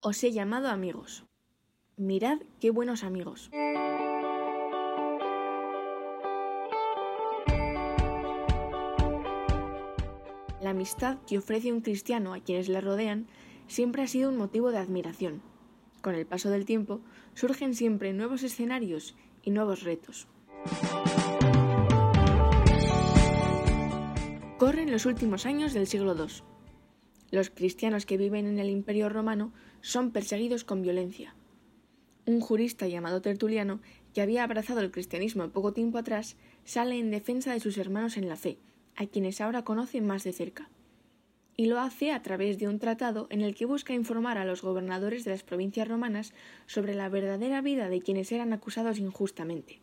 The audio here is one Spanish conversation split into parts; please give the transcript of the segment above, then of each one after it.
Os he llamado amigos. Mirad qué buenos amigos. La amistad que ofrece un cristiano a quienes le rodean siempre ha sido un motivo de admiración. Con el paso del tiempo surgen siempre nuevos escenarios y nuevos retos. Corren los últimos años del siglo II. Los cristianos que viven en el Imperio romano son perseguidos con violencia. Un jurista llamado Tertuliano, que había abrazado el cristianismo poco tiempo atrás, sale en defensa de sus hermanos en la fe, a quienes ahora conoce más de cerca. Y lo hace a través de un tratado en el que busca informar a los gobernadores de las provincias romanas sobre la verdadera vida de quienes eran acusados injustamente.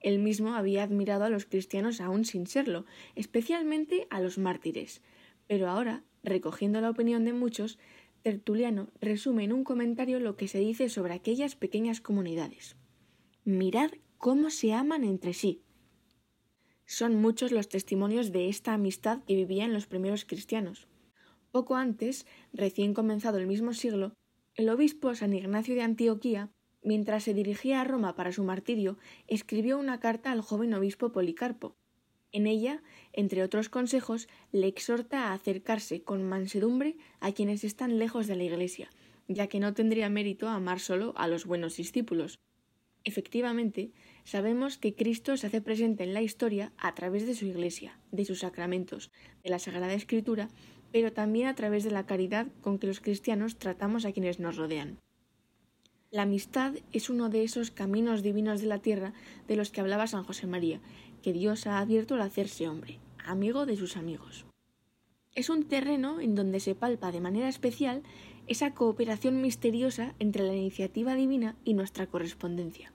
Él mismo había admirado a los cristianos aún sin serlo, especialmente a los mártires, pero ahora, recogiendo la opinión de muchos, Tertuliano resume en un comentario lo que se dice sobre aquellas pequeñas comunidades. Mirad cómo se aman entre sí. Son muchos los testimonios de esta amistad que vivían los primeros cristianos. Poco antes, recién comenzado el mismo siglo, el obispo San Ignacio de Antioquía, mientras se dirigía a Roma para su martirio, escribió una carta al joven obispo Policarpo, en ella, entre otros consejos, le exhorta a acercarse con mansedumbre a quienes están lejos de la Iglesia, ya que no tendría mérito amar solo a los buenos discípulos. Efectivamente, sabemos que Cristo se hace presente en la historia a través de su Iglesia, de sus sacramentos, de la Sagrada Escritura, pero también a través de la caridad con que los cristianos tratamos a quienes nos rodean. La amistad es uno de esos caminos divinos de la tierra de los que hablaba San José María, que Dios ha abierto al hacerse hombre, amigo de sus amigos. Es un terreno en donde se palpa de manera especial esa cooperación misteriosa entre la iniciativa divina y nuestra correspondencia.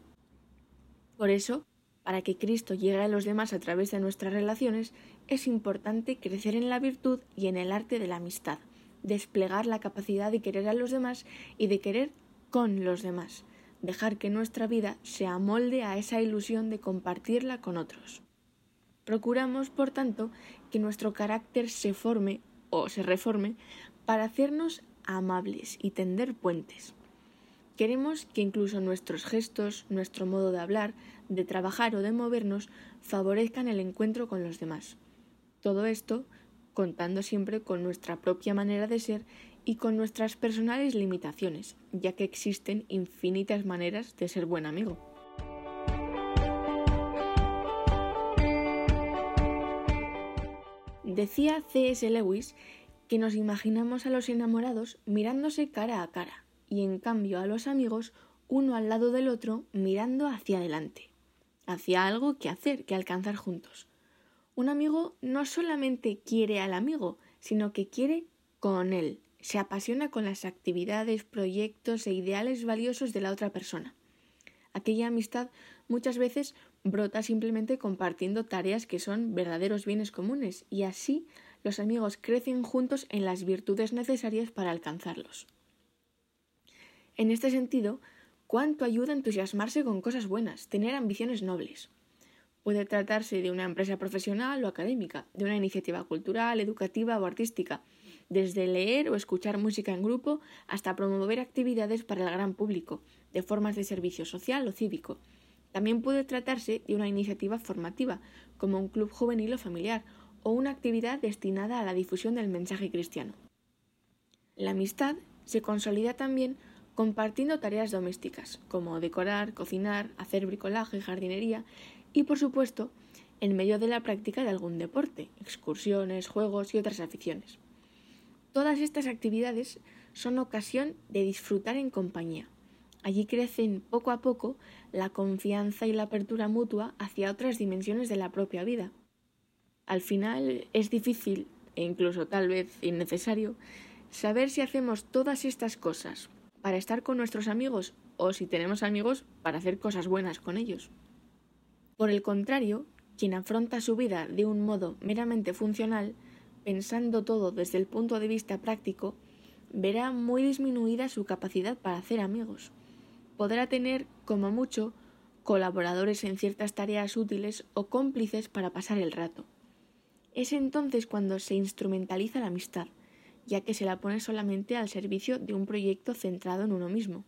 Por eso, para que Cristo llegue a los demás a través de nuestras relaciones, es importante crecer en la virtud y en el arte de la amistad, desplegar la capacidad de querer a los demás y de querer con los demás, dejar que nuestra vida se amolde a esa ilusión de compartirla con otros. Procuramos, por tanto, que nuestro carácter se forme o se reforme para hacernos amables y tender puentes. Queremos que incluso nuestros gestos, nuestro modo de hablar, de trabajar o de movernos favorezcan el encuentro con los demás. Todo esto contando siempre con nuestra propia manera de ser y con nuestras personales limitaciones, ya que existen infinitas maneras de ser buen amigo. Decía C.S. Lewis que nos imaginamos a los enamorados mirándose cara a cara y en cambio a los amigos uno al lado del otro mirando hacia adelante, hacia algo que hacer, que alcanzar juntos. Un amigo no solamente quiere al amigo, sino que quiere con él, se apasiona con las actividades, proyectos e ideales valiosos de la otra persona. Aquella amistad muchas veces brota simplemente compartiendo tareas que son verdaderos bienes comunes y así los amigos crecen juntos en las virtudes necesarias para alcanzarlos. En este sentido, cuánto ayuda entusiasmarse con cosas buenas, tener ambiciones nobles. Puede tratarse de una empresa profesional o académica, de una iniciativa cultural, educativa o artística, desde leer o escuchar música en grupo hasta promover actividades para el gran público, de formas de servicio social o cívico. También puede tratarse de una iniciativa formativa, como un club juvenil o familiar, o una actividad destinada a la difusión del mensaje cristiano. La amistad se consolida también compartiendo tareas domésticas, como decorar, cocinar, hacer bricolaje, jardinería y, por supuesto, en medio de la práctica de algún deporte, excursiones, juegos y otras aficiones. Todas estas actividades son ocasión de disfrutar en compañía. Allí crecen poco a poco la confianza y la apertura mutua hacia otras dimensiones de la propia vida. Al final es difícil, e incluso tal vez innecesario, saber si hacemos todas estas cosas para estar con nuestros amigos o si tenemos amigos para hacer cosas buenas con ellos. Por el contrario, quien afronta su vida de un modo meramente funcional pensando todo desde el punto de vista práctico, verá muy disminuida su capacidad para hacer amigos. Podrá tener, como mucho, colaboradores en ciertas tareas útiles o cómplices para pasar el rato. Es entonces cuando se instrumentaliza la amistad, ya que se la pone solamente al servicio de un proyecto centrado en uno mismo.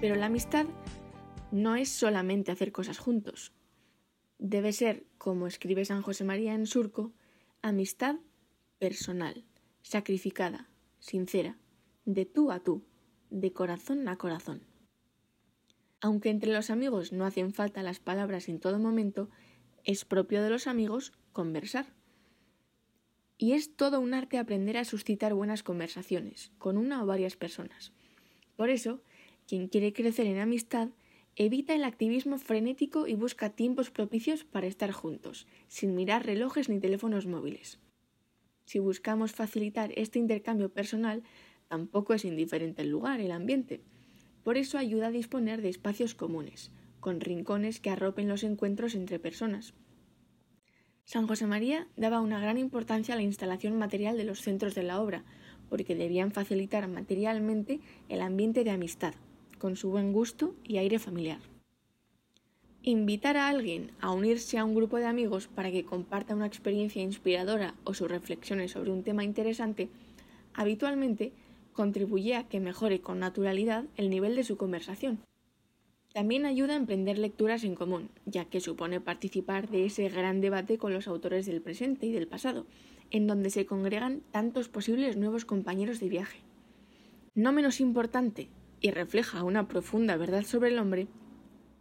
Pero la amistad no es solamente hacer cosas juntos. Debe ser, como escribe San José María en Surco, amistad personal, sacrificada, sincera, de tú a tú, de corazón a corazón. Aunque entre los amigos no hacen falta las palabras en todo momento, es propio de los amigos conversar. Y es todo un arte aprender a suscitar buenas conversaciones con una o varias personas. Por eso, quien quiere crecer en amistad evita el activismo frenético y busca tiempos propicios para estar juntos, sin mirar relojes ni teléfonos móviles. Si buscamos facilitar este intercambio personal, tampoco es indiferente el lugar, el ambiente. Por eso ayuda a disponer de espacios comunes, con rincones que arropen los encuentros entre personas. San José María daba una gran importancia a la instalación material de los centros de la obra, porque debían facilitar materialmente el ambiente de amistad, con su buen gusto y aire familiar. Invitar a alguien a unirse a un grupo de amigos para que comparta una experiencia inspiradora o sus reflexiones sobre un tema interesante, habitualmente contribuye a que mejore con naturalidad el nivel de su conversación. También ayuda a emprender lecturas en común, ya que supone participar de ese gran debate con los autores del presente y del pasado, en donde se congregan tantos posibles nuevos compañeros de viaje. No menos importante, y refleja una profunda verdad sobre el hombre,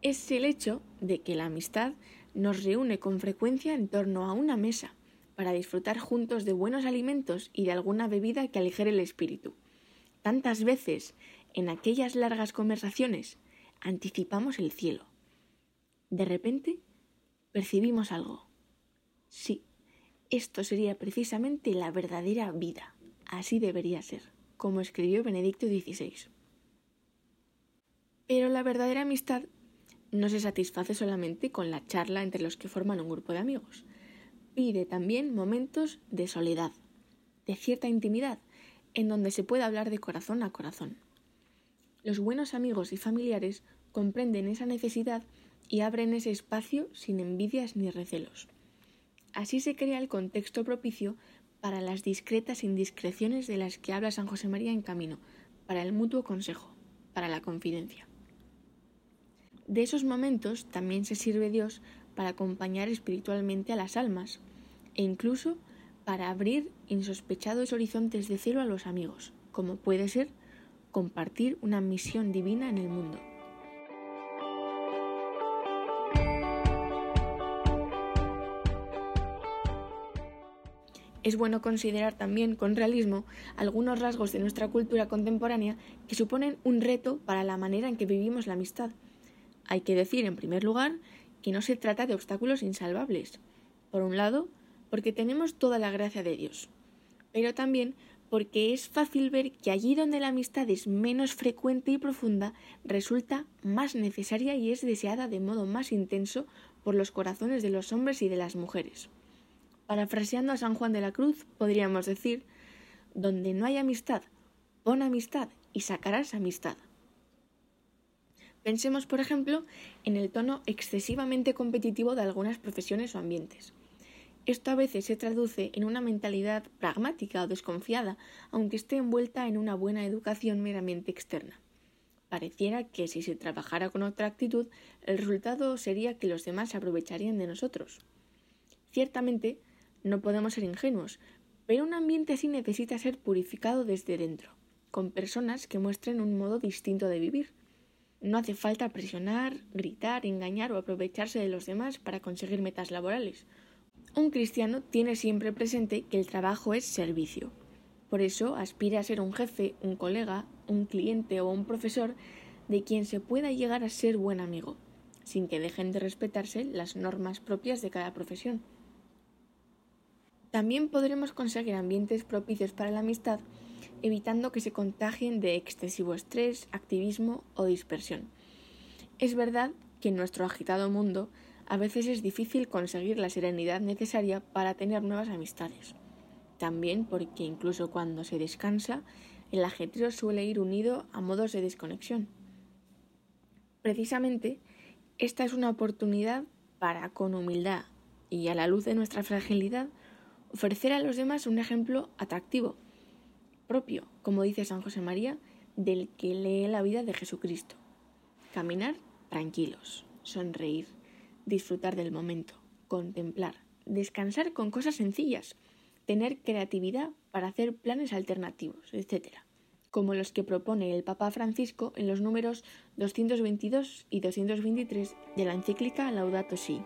es el hecho de que la amistad nos reúne con frecuencia en torno a una mesa para disfrutar juntos de buenos alimentos y de alguna bebida que aligere el espíritu. Tantas veces, en aquellas largas conversaciones, anticipamos el cielo. De repente, percibimos algo. Sí, esto sería precisamente la verdadera vida. Así debería ser, como escribió Benedicto XVI. Pero la verdadera amistad no se satisface solamente con la charla entre los que forman un grupo de amigos. Pide también momentos de soledad, de cierta intimidad, en donde se pueda hablar de corazón a corazón. Los buenos amigos y familiares comprenden esa necesidad y abren ese espacio sin envidias ni recelos. Así se crea el contexto propicio para las discretas indiscreciones de las que habla San José María en Camino, para el mutuo consejo, para la confidencia. De esos momentos también se sirve Dios para acompañar espiritualmente a las almas e incluso para abrir insospechados horizontes de cielo a los amigos, como puede ser compartir una misión divina en el mundo. Es bueno considerar también con realismo algunos rasgos de nuestra cultura contemporánea que suponen un reto para la manera en que vivimos la amistad hay que decir, en primer lugar, que no se trata de obstáculos insalvables. Por un lado, porque tenemos toda la gracia de Dios, pero también porque es fácil ver que allí donde la amistad es menos frecuente y profunda, resulta más necesaria y es deseada de modo más intenso por los corazones de los hombres y de las mujeres. Parafraseando a San Juan de la Cruz, podríamos decir, donde no hay amistad, pon amistad y sacarás amistad. Pensemos, por ejemplo, en el tono excesivamente competitivo de algunas profesiones o ambientes. Esto a veces se traduce en una mentalidad pragmática o desconfiada, aunque esté envuelta en una buena educación meramente externa. Pareciera que si se trabajara con otra actitud, el resultado sería que los demás se aprovecharían de nosotros. Ciertamente, no podemos ser ingenuos, pero un ambiente así necesita ser purificado desde dentro, con personas que muestren un modo distinto de vivir no hace falta presionar, gritar, engañar o aprovecharse de los demás para conseguir metas laborales. Un cristiano tiene siempre presente que el trabajo es servicio. Por eso aspira a ser un jefe, un colega, un cliente o un profesor de quien se pueda llegar a ser buen amigo, sin que dejen de respetarse las normas propias de cada profesión. También podremos conseguir ambientes propicios para la amistad evitando que se contagien de excesivo estrés, activismo o dispersión. Es verdad que en nuestro agitado mundo a veces es difícil conseguir la serenidad necesaria para tener nuevas amistades. También porque incluso cuando se descansa, el ajetreo suele ir unido a modos de desconexión. Precisamente, esta es una oportunidad para, con humildad y a la luz de nuestra fragilidad, ofrecer a los demás un ejemplo atractivo, propio, como dice San José María, del que lee la vida de Jesucristo. Caminar tranquilos, sonreír, disfrutar del momento, contemplar, descansar con cosas sencillas, tener creatividad para hacer planes alternativos, etc., como los que propone el Papa Francisco en los números 222 y 223 de la encíclica Laudato Si.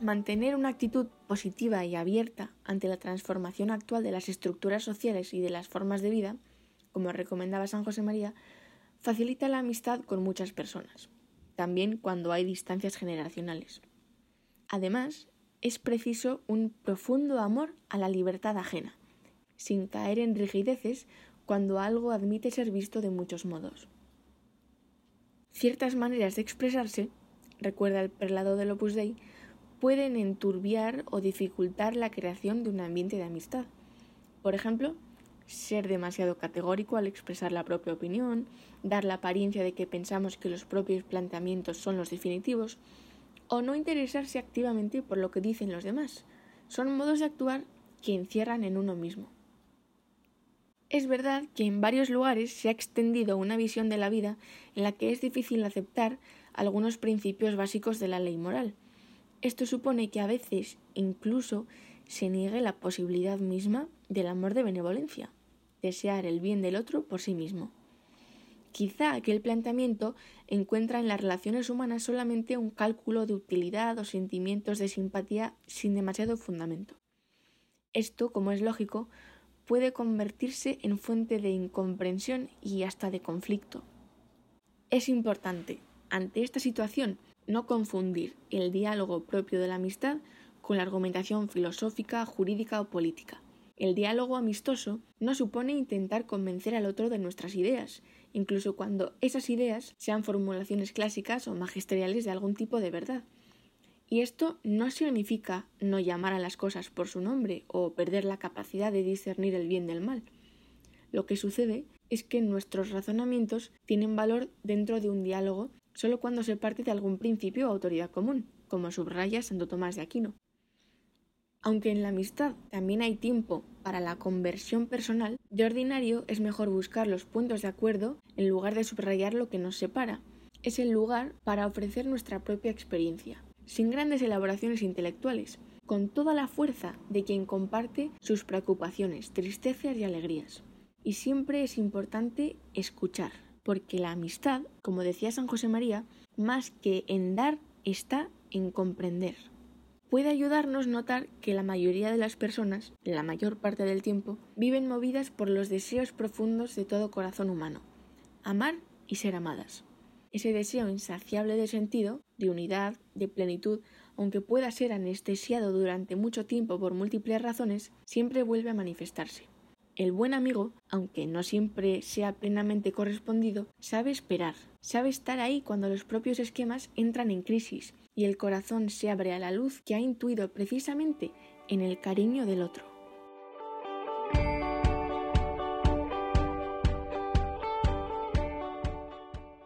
Mantener una actitud positiva y abierta ante la transformación actual de las estructuras sociales y de las formas de vida, como recomendaba San José María, facilita la amistad con muchas personas, también cuando hay distancias generacionales. Además, es preciso un profundo amor a la libertad ajena, sin caer en rigideces cuando algo admite ser visto de muchos modos. Ciertas maneras de expresarse, recuerda el prelado del Opus Dei, pueden enturbiar o dificultar la creación de un ambiente de amistad. Por ejemplo, ser demasiado categórico al expresar la propia opinión, dar la apariencia de que pensamos que los propios planteamientos son los definitivos, o no interesarse activamente por lo que dicen los demás. Son modos de actuar que encierran en uno mismo. Es verdad que en varios lugares se ha extendido una visión de la vida en la que es difícil aceptar algunos principios básicos de la ley moral. Esto supone que a veces incluso se niegue la posibilidad misma del amor de benevolencia desear el bien del otro por sí mismo. Quizá aquel planteamiento encuentra en las relaciones humanas solamente un cálculo de utilidad o sentimientos de simpatía sin demasiado fundamento. Esto, como es lógico, puede convertirse en fuente de incomprensión y hasta de conflicto. Es importante, ante esta situación, no confundir el diálogo propio de la amistad con la argumentación filosófica, jurídica o política. El diálogo amistoso no supone intentar convencer al otro de nuestras ideas, incluso cuando esas ideas sean formulaciones clásicas o magisteriales de algún tipo de verdad. Y esto no significa no llamar a las cosas por su nombre o perder la capacidad de discernir el bien del mal. Lo que sucede es que nuestros razonamientos tienen valor dentro de un diálogo solo cuando se parte de algún principio o autoridad común, como subraya Santo Tomás de Aquino. Aunque en la amistad también hay tiempo para la conversión personal, de ordinario es mejor buscar los puntos de acuerdo en lugar de subrayar lo que nos separa. Es el lugar para ofrecer nuestra propia experiencia, sin grandes elaboraciones intelectuales, con toda la fuerza de quien comparte sus preocupaciones, tristezas y alegrías. Y siempre es importante escuchar, porque la amistad, como decía San José María, más que en dar está en comprender puede ayudarnos notar que la mayoría de las personas, la mayor parte del tiempo, viven movidas por los deseos profundos de todo corazón humano, amar y ser amadas. Ese deseo insaciable de sentido, de unidad, de plenitud, aunque pueda ser anestesiado durante mucho tiempo por múltiples razones, siempre vuelve a manifestarse. El buen amigo, aunque no siempre sea plenamente correspondido, sabe esperar, sabe estar ahí cuando los propios esquemas entran en crisis y el corazón se abre a la luz que ha intuido precisamente en el cariño del otro.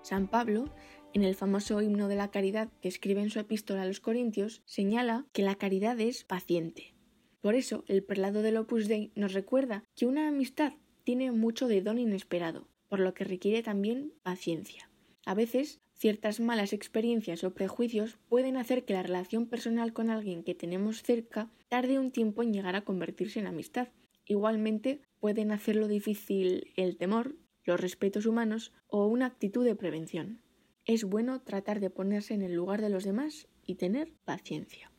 San Pablo, en el famoso himno de la caridad que escribe en su epístola a los Corintios, señala que la caridad es paciente. Por eso, el prelado del Opus Dei nos recuerda que una amistad tiene mucho de don inesperado, por lo que requiere también paciencia. A veces Ciertas malas experiencias o prejuicios pueden hacer que la relación personal con alguien que tenemos cerca tarde un tiempo en llegar a convertirse en amistad. Igualmente pueden hacerlo difícil el temor, los respetos humanos o una actitud de prevención. Es bueno tratar de ponerse en el lugar de los demás y tener paciencia.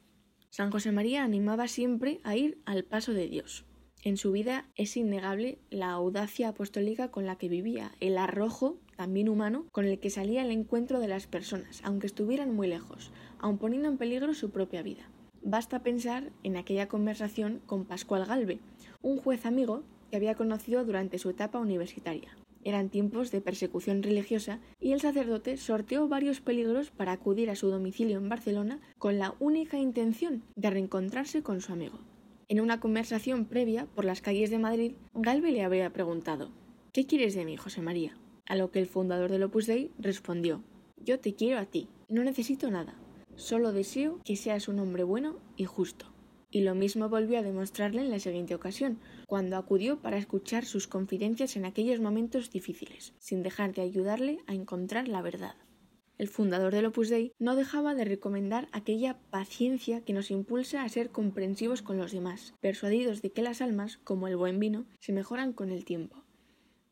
San José María animaba siempre a ir al paso de Dios. En su vida es innegable la audacia apostólica con la que vivía, el arrojo, también humano, con el que salía al encuentro de las personas, aunque estuvieran muy lejos, aun poniendo en peligro su propia vida. Basta pensar en aquella conversación con Pascual Galve, un juez amigo que había conocido durante su etapa universitaria. Eran tiempos de persecución religiosa y el sacerdote sorteó varios peligros para acudir a su domicilio en Barcelona con la única intención de reencontrarse con su amigo. En una conversación previa por las calles de Madrid, Galve le habría preguntado ¿Qué quieres de mí, José María? A lo que el fundador del Opus Dei respondió yo te quiero a ti, no necesito nada, solo deseo que seas un hombre bueno y justo. Y lo mismo volvió a demostrarle en la siguiente ocasión, cuando acudió para escuchar sus confidencias en aquellos momentos difíciles, sin dejar de ayudarle a encontrar la verdad. El fundador del Opus Dei no dejaba de recomendar aquella paciencia que nos impulsa a ser comprensivos con los demás, persuadidos de que las almas, como el buen vino, se mejoran con el tiempo.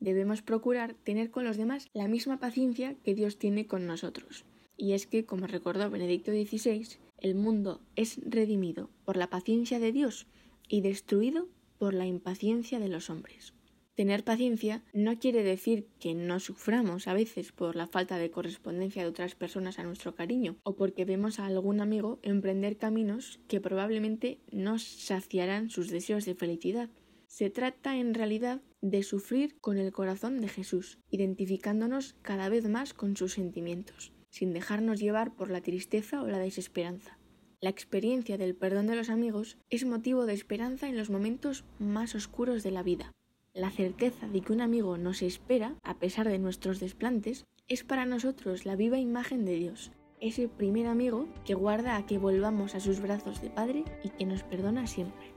Debemos procurar tener con los demás la misma paciencia que Dios tiene con nosotros. Y es que, como recordó Benedicto XVI, el mundo es redimido por la paciencia de Dios y destruido por la impaciencia de los hombres. Tener paciencia no quiere decir que no suframos a veces por la falta de correspondencia de otras personas a nuestro cariño o porque vemos a algún amigo emprender caminos que probablemente no saciarán sus deseos de felicidad. Se trata en realidad de sufrir con el corazón de Jesús, identificándonos cada vez más con sus sentimientos, sin dejarnos llevar por la tristeza o la desesperanza. La experiencia del perdón de los amigos es motivo de esperanza en los momentos más oscuros de la vida. La certeza de que un amigo nos espera, a pesar de nuestros desplantes, es para nosotros la viva imagen de Dios, ese primer amigo que guarda a que volvamos a sus brazos de Padre y que nos perdona siempre.